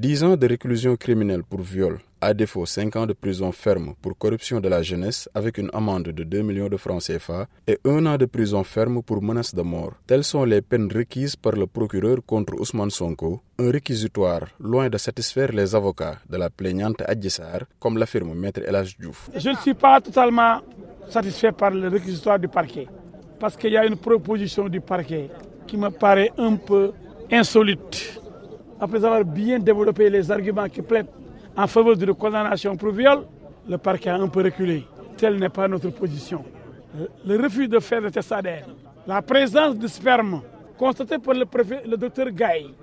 10 ans de réclusion criminelle pour viol, à défaut 5 ans de prison ferme pour corruption de la jeunesse avec une amende de 2 millions de francs CFA et 1 an de prison ferme pour menace de mort. Telles sont les peines requises par le procureur contre Ousmane Sonko, un réquisitoire loin de satisfaire les avocats de la plaignante Adjessar, comme l'affirme Maître Elas Diouf. Je ne suis pas totalement satisfait par le réquisitoire du parquet parce qu'il y a une proposition du parquet qui me paraît un peu insolite. Après avoir bien développé les arguments qui plaident en faveur la condamnation pour viol, le parquet a un peu reculé. Telle n'est pas notre position. Le refus de faire le test ADN, la présence de sperme constatée par le, préfet, le docteur Gaï,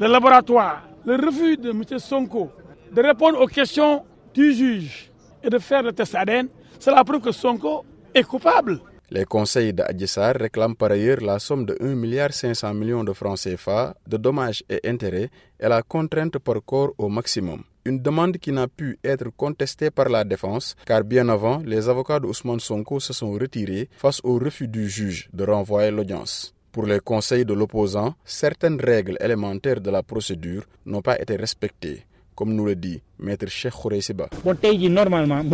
le laboratoire, le refus de M. Sonko de répondre aux questions du juge et de faire le test ADN, cela prouve que Sonko est coupable. Les conseils d'Adjessar réclament par ailleurs la somme de 1,5 milliard de francs CFA de dommages et intérêts et la contrainte par corps au maximum. Une demande qui n'a pu être contestée par la défense, car bien avant, les avocats d'Ousmane Sonko se sont retirés face au refus du juge de renvoyer l'audience. Pour les conseils de l'opposant, certaines règles élémentaires de la procédure n'ont pas été respectées, comme nous le dit Maître Cheikh Khoureysiba. Normalement,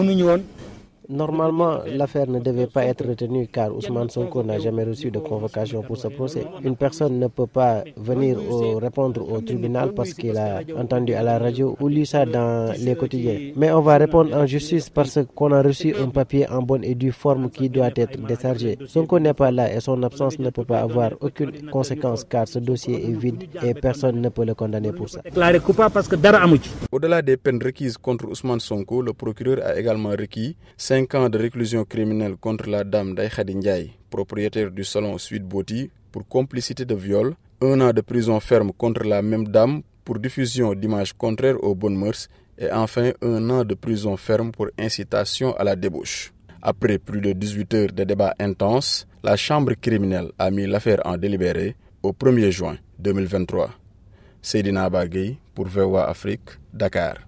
l'affaire ne devait pas être retenue car Ousmane Sonko n'a jamais reçu de convocation pour ce procès. Une personne ne peut pas venir répondre au tribunal parce qu'il a entendu à la radio ou lu ça dans les quotidiens. Mais on va répondre en justice parce qu'on a reçu un papier en bonne et due forme qui doit être déchargé. Sonko n'est pas là et son absence ne peut pas avoir aucune conséquence car ce dossier est vide et personne ne peut le condamner pour ça. Au-delà des peines requises contre Ousmane Sonko, le procureur a également requis 5 ans de réclusion criminelle contre la dame Daïkhadi propriétaire du salon Suite Boti, pour complicité de viol, un an de prison ferme contre la même dame pour diffusion d'images contraires aux bonnes mœurs et enfin un an de prison ferme pour incitation à la débauche. Après plus de 18 heures de débats intenses, la chambre criminelle a mis l'affaire en délibéré au 1er juin 2023. Seydina Bagui pour VOA Afrique, Dakar.